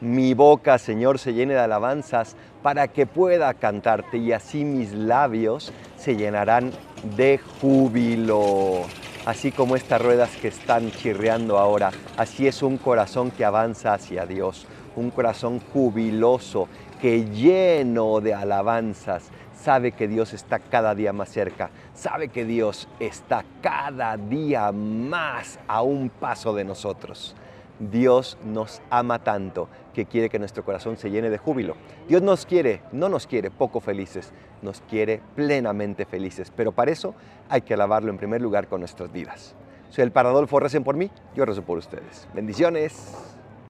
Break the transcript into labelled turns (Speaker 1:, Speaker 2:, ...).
Speaker 1: mi boca, Señor, se llene de alabanzas para que pueda cantarte y así mis labios se llenarán de júbilo. Así como estas ruedas que están chirreando ahora, así es un corazón que avanza hacia Dios, un corazón jubiloso que lleno de alabanzas sabe que Dios está cada día más cerca, sabe que Dios está cada día más a un paso de nosotros. Dios nos ama tanto que quiere que nuestro corazón se llene de júbilo. Dios nos quiere, no nos quiere poco felices, nos quiere plenamente felices, pero para eso hay que alabarlo en primer lugar con nuestras vidas. Soy el Paradolfo, recen por mí, yo rezo por ustedes. Bendiciones.